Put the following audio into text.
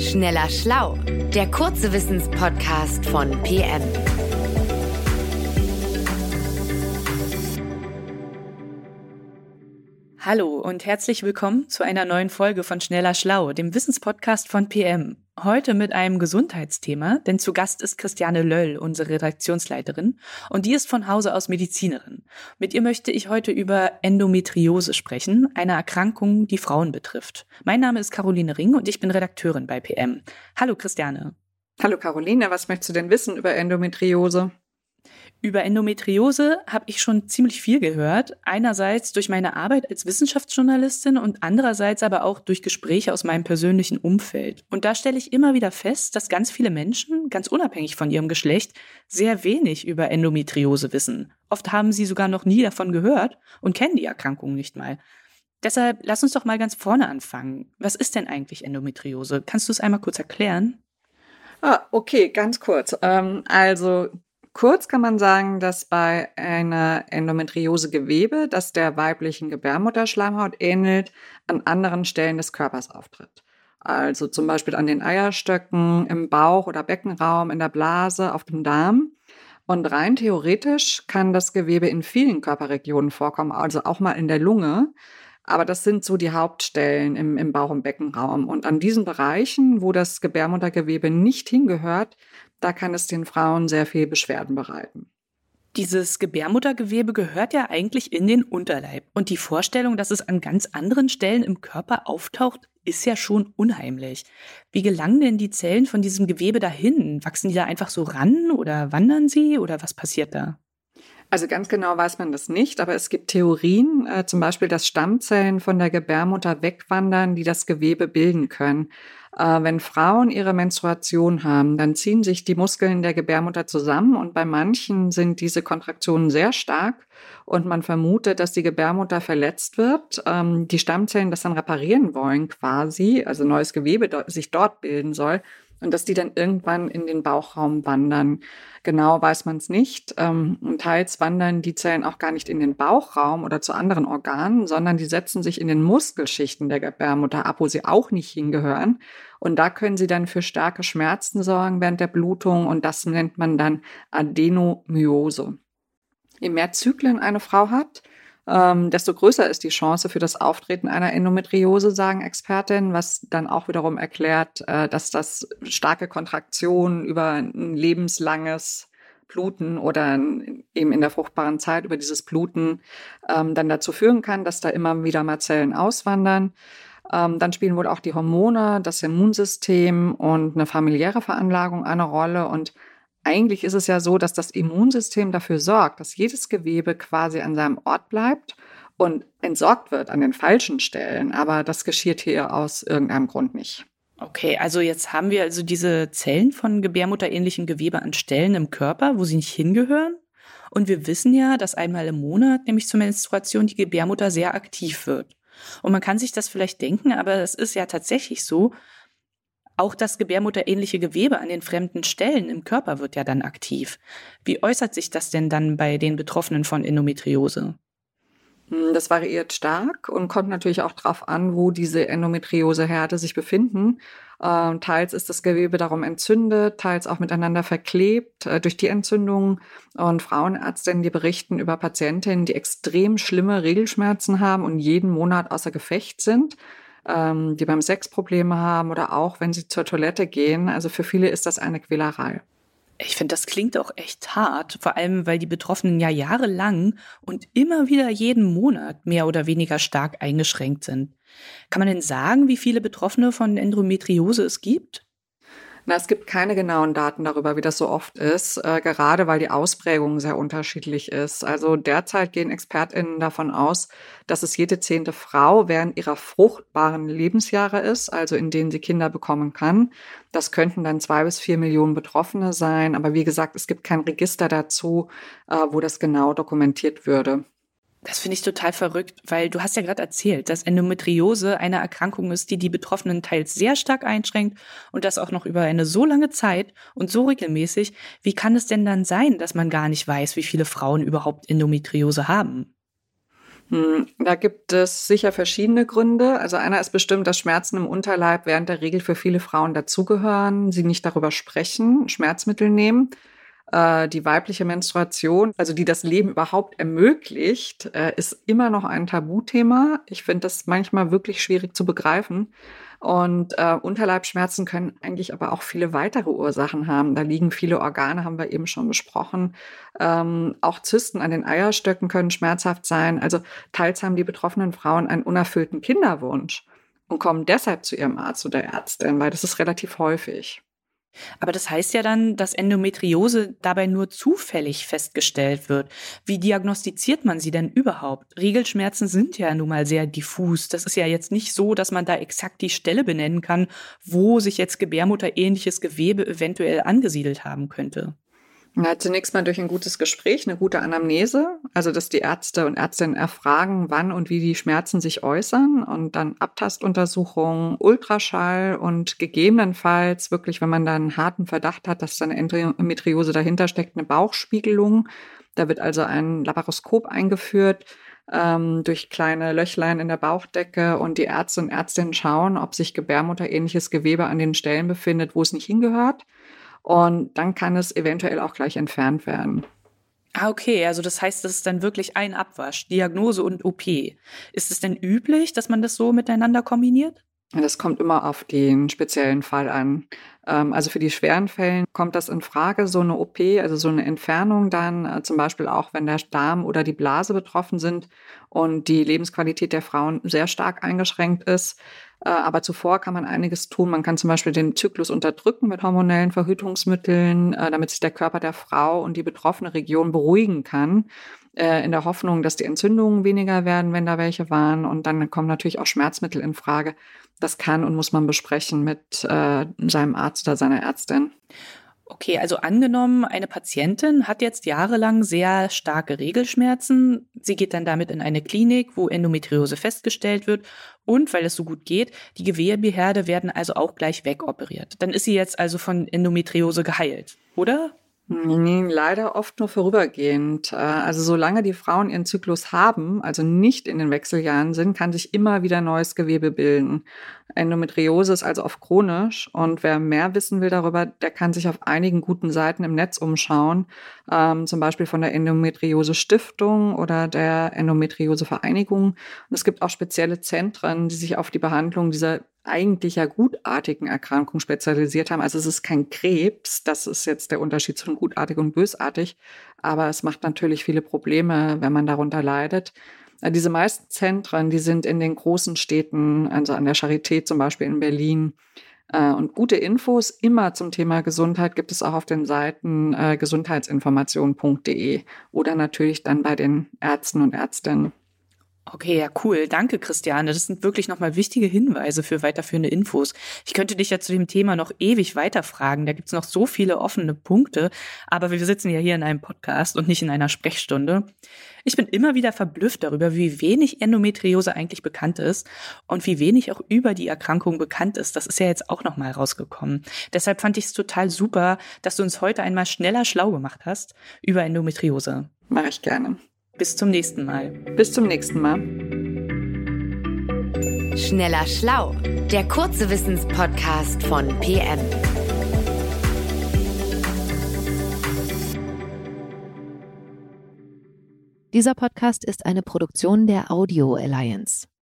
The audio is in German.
Schneller Schlau, der kurze Wissenspodcast von PM. Hallo und herzlich willkommen zu einer neuen Folge von Schneller Schlau, dem Wissenspodcast von PM. Heute mit einem Gesundheitsthema, denn zu Gast ist Christiane Löll, unsere Redaktionsleiterin, und die ist von Hause aus Medizinerin. Mit ihr möchte ich heute über Endometriose sprechen, eine Erkrankung, die Frauen betrifft. Mein Name ist Caroline Ring und ich bin Redakteurin bei PM. Hallo Christiane. Hallo Caroline, was möchtest du denn wissen über Endometriose? Über Endometriose habe ich schon ziemlich viel gehört. Einerseits durch meine Arbeit als Wissenschaftsjournalistin und andererseits aber auch durch Gespräche aus meinem persönlichen Umfeld. Und da stelle ich immer wieder fest, dass ganz viele Menschen, ganz unabhängig von ihrem Geschlecht, sehr wenig über Endometriose wissen. Oft haben sie sogar noch nie davon gehört und kennen die Erkrankung nicht mal. Deshalb lass uns doch mal ganz vorne anfangen. Was ist denn eigentlich Endometriose? Kannst du es einmal kurz erklären? Ah, okay, ganz kurz. Ähm, also Kurz kann man sagen, dass bei einer Endometriose Gewebe, das der weiblichen Gebärmutterschleimhaut ähnelt, an anderen Stellen des Körpers auftritt. Also zum Beispiel an den Eierstöcken, im Bauch oder Beckenraum, in der Blase, auf dem Darm. Und rein theoretisch kann das Gewebe in vielen Körperregionen vorkommen, also auch mal in der Lunge. Aber das sind so die Hauptstellen im, im Bauch- und Beckenraum. Und an diesen Bereichen, wo das Gebärmuttergewebe nicht hingehört, da kann es den Frauen sehr viel Beschwerden bereiten. Dieses Gebärmuttergewebe gehört ja eigentlich in den Unterleib. Und die Vorstellung, dass es an ganz anderen Stellen im Körper auftaucht, ist ja schon unheimlich. Wie gelangen denn die Zellen von diesem Gewebe dahin? Wachsen die da einfach so ran oder wandern sie oder was passiert da? Also ganz genau weiß man das nicht, aber es gibt Theorien, äh, zum Beispiel, dass Stammzellen von der Gebärmutter wegwandern, die das Gewebe bilden können. Äh, wenn Frauen ihre Menstruation haben, dann ziehen sich die Muskeln der Gebärmutter zusammen und bei manchen sind diese Kontraktionen sehr stark und man vermutet, dass die Gebärmutter verletzt wird, ähm, die Stammzellen das dann reparieren wollen quasi, also neues Gewebe sich dort bilden soll und dass die dann irgendwann in den Bauchraum wandern. Genau weiß man es nicht. Ähm, und teils wandern die Zellen auch gar nicht in den Bauchraum oder zu anderen Organen, sondern die setzen sich in den Muskelschichten der Gebärmutter ab, wo sie auch nicht hingehören. Und da können sie dann für starke Schmerzen sorgen während der Blutung und das nennt man dann Adenomyose. Je mehr Zyklen eine Frau hat, ähm, desto größer ist die Chance für das Auftreten einer Endometriose, sagen Expertinnen, was dann auch wiederum erklärt, äh, dass das starke Kontraktionen über ein lebenslanges Bluten oder eben in der fruchtbaren Zeit über dieses Bluten ähm, dann dazu führen kann, dass da immer wieder mal Zellen auswandern. Ähm, dann spielen wohl auch die Hormone, das Immunsystem und eine familiäre Veranlagung eine Rolle. Und eigentlich ist es ja so, dass das Immunsystem dafür sorgt, dass jedes Gewebe quasi an seinem Ort bleibt und entsorgt wird an den falschen Stellen. Aber das geschieht hier aus irgendeinem Grund nicht. Okay, also jetzt haben wir also diese Zellen von gebärmutterähnlichem Gewebe an Stellen im Körper, wo sie nicht hingehören. Und wir wissen ja, dass einmal im Monat, nämlich zur Menstruation, die Gebärmutter sehr aktiv wird. Und man kann sich das vielleicht denken, aber es ist ja tatsächlich so, auch das gebärmutterähnliche Gewebe an den fremden Stellen im Körper wird ja dann aktiv. Wie äußert sich das denn dann bei den Betroffenen von Endometriose? Hm, das variiert stark und kommt natürlich auch darauf an, wo diese Endometrioseherde sich befinden. Ähm, teils ist das Gewebe darum entzündet, teils auch miteinander verklebt äh, durch die Entzündung. Und Frauenärztinnen, die berichten über Patientinnen, die extrem schlimme Regelschmerzen haben und jeden Monat außer Gefecht sind ähm, die beim Sex Probleme haben oder auch wenn sie zur Toilette gehen. Also für viele ist das eine Quälerei. Ich finde, das klingt auch echt hart, vor allem weil die Betroffenen ja jahrelang und immer wieder jeden Monat mehr oder weniger stark eingeschränkt sind. Kann man denn sagen, wie viele Betroffene von Endometriose es gibt? Na, es gibt keine genauen Daten darüber, wie das so oft ist, äh, gerade weil die Ausprägung sehr unterschiedlich ist. Also derzeit gehen ExpertInnen davon aus, dass es jede zehnte Frau während ihrer fruchtbaren Lebensjahre ist, also in denen sie Kinder bekommen kann. Das könnten dann zwei bis vier Millionen Betroffene sein. Aber wie gesagt, es gibt kein Register dazu, äh, wo das genau dokumentiert würde. Das finde ich total verrückt, weil du hast ja gerade erzählt, dass Endometriose eine Erkrankung ist, die die Betroffenen teils sehr stark einschränkt und das auch noch über eine so lange Zeit und so regelmäßig. Wie kann es denn dann sein, dass man gar nicht weiß, wie viele Frauen überhaupt Endometriose haben? Hm, da gibt es sicher verschiedene Gründe. Also einer ist bestimmt, dass Schmerzen im Unterleib während der Regel für viele Frauen dazugehören, sie nicht darüber sprechen, Schmerzmittel nehmen. Äh, die weibliche Menstruation, also die das Leben überhaupt ermöglicht, äh, ist immer noch ein Tabuthema. Ich finde das manchmal wirklich schwierig zu begreifen. Und äh, Unterleibschmerzen können eigentlich aber auch viele weitere Ursachen haben. Da liegen viele Organe, haben wir eben schon besprochen. Ähm, auch Zysten an den Eierstöcken können schmerzhaft sein. Also teils haben die betroffenen Frauen einen unerfüllten Kinderwunsch und kommen deshalb zu ihrem Arzt oder Ärztin, weil das ist relativ häufig. Aber das heißt ja dann, dass Endometriose dabei nur zufällig festgestellt wird. Wie diagnostiziert man sie denn überhaupt? Regelschmerzen sind ja nun mal sehr diffus. Das ist ja jetzt nicht so, dass man da exakt die Stelle benennen kann, wo sich jetzt gebärmutterähnliches Gewebe eventuell angesiedelt haben könnte. Ja, zunächst mal durch ein gutes Gespräch, eine gute Anamnese, also dass die Ärzte und Ärztinnen erfragen, wann und wie die Schmerzen sich äußern und dann Abtastuntersuchungen, Ultraschall und gegebenenfalls wirklich, wenn man da einen harten Verdacht hat, dass da eine Endometriose dahinter steckt, eine Bauchspiegelung. Da wird also ein Laparoskop eingeführt ähm, durch kleine Löchlein in der Bauchdecke und die Ärzte und Ärztinnen schauen, ob sich gebärmutterähnliches Gewebe an den Stellen befindet, wo es nicht hingehört. Und dann kann es eventuell auch gleich entfernt werden. Ah, okay. Also das heißt, das ist dann wirklich ein Abwasch, Diagnose und OP. Ist es denn üblich, dass man das so miteinander kombiniert? Das kommt immer auf den speziellen Fall an. Ähm, also für die schweren Fällen kommt das in Frage, so eine OP, also so eine Entfernung dann, äh, zum Beispiel auch, wenn der Darm oder die Blase betroffen sind und die Lebensqualität der Frauen sehr stark eingeschränkt ist. Äh, aber zuvor kann man einiges tun. Man kann zum Beispiel den Zyklus unterdrücken mit hormonellen Verhütungsmitteln, äh, damit sich der Körper der Frau und die betroffene Region beruhigen kann, äh, in der Hoffnung, dass die Entzündungen weniger werden, wenn da welche waren. Und dann kommen natürlich auch Schmerzmittel in Frage. Das kann und muss man besprechen mit seinem Arzt oder seiner Ärztin. Okay, also angenommen, eine Patientin hat jetzt jahrelang sehr starke Regelschmerzen. Sie geht dann damit in eine Klinik, wo Endometriose festgestellt wird. Und weil es so gut geht, die Gewebeherde werden also auch gleich wegoperiert. Dann ist sie jetzt also von Endometriose geheilt, oder? Nee, leider oft nur vorübergehend. Äh, also solange die Frauen ihren Zyklus haben, also nicht in den Wechseljahren sind, kann sich immer wieder neues Gewebe bilden. Endometriose ist also oft chronisch und wer mehr wissen will darüber, der kann sich auf einigen guten Seiten im Netz umschauen, ähm, zum Beispiel von der Endometriose Stiftung oder der Endometriose Vereinigung. Und es gibt auch spezielle Zentren, die sich auf die Behandlung dieser eigentlich ja gutartigen Erkrankung spezialisiert haben. Also es ist kein Krebs, das ist jetzt der Unterschied zwischen gutartig und bösartig, aber es macht natürlich viele Probleme, wenn man darunter leidet. Äh, diese meisten Zentren, die sind in den großen Städten, also an der Charité zum Beispiel in Berlin. Äh, und gute Infos immer zum Thema Gesundheit gibt es auch auf den Seiten äh, gesundheitsinformation.de oder natürlich dann bei den Ärzten und Ärztinnen. Okay, ja, cool. Danke, Christiane. Das sind wirklich nochmal wichtige Hinweise für weiterführende Infos. Ich könnte dich ja zu dem Thema noch ewig weiterfragen. Da gibt's noch so viele offene Punkte. Aber wir sitzen ja hier in einem Podcast und nicht in einer Sprechstunde. Ich bin immer wieder verblüfft darüber, wie wenig Endometriose eigentlich bekannt ist und wie wenig auch über die Erkrankung bekannt ist. Das ist ja jetzt auch nochmal rausgekommen. Deshalb fand ich es total super, dass du uns heute einmal schneller schlau gemacht hast über Endometriose. Mache ich gerne. Bis zum nächsten Mal. Bis zum nächsten Mal. Schneller Schlau, der kurze Wissenspodcast von PM. Dieser Podcast ist eine Produktion der Audio Alliance.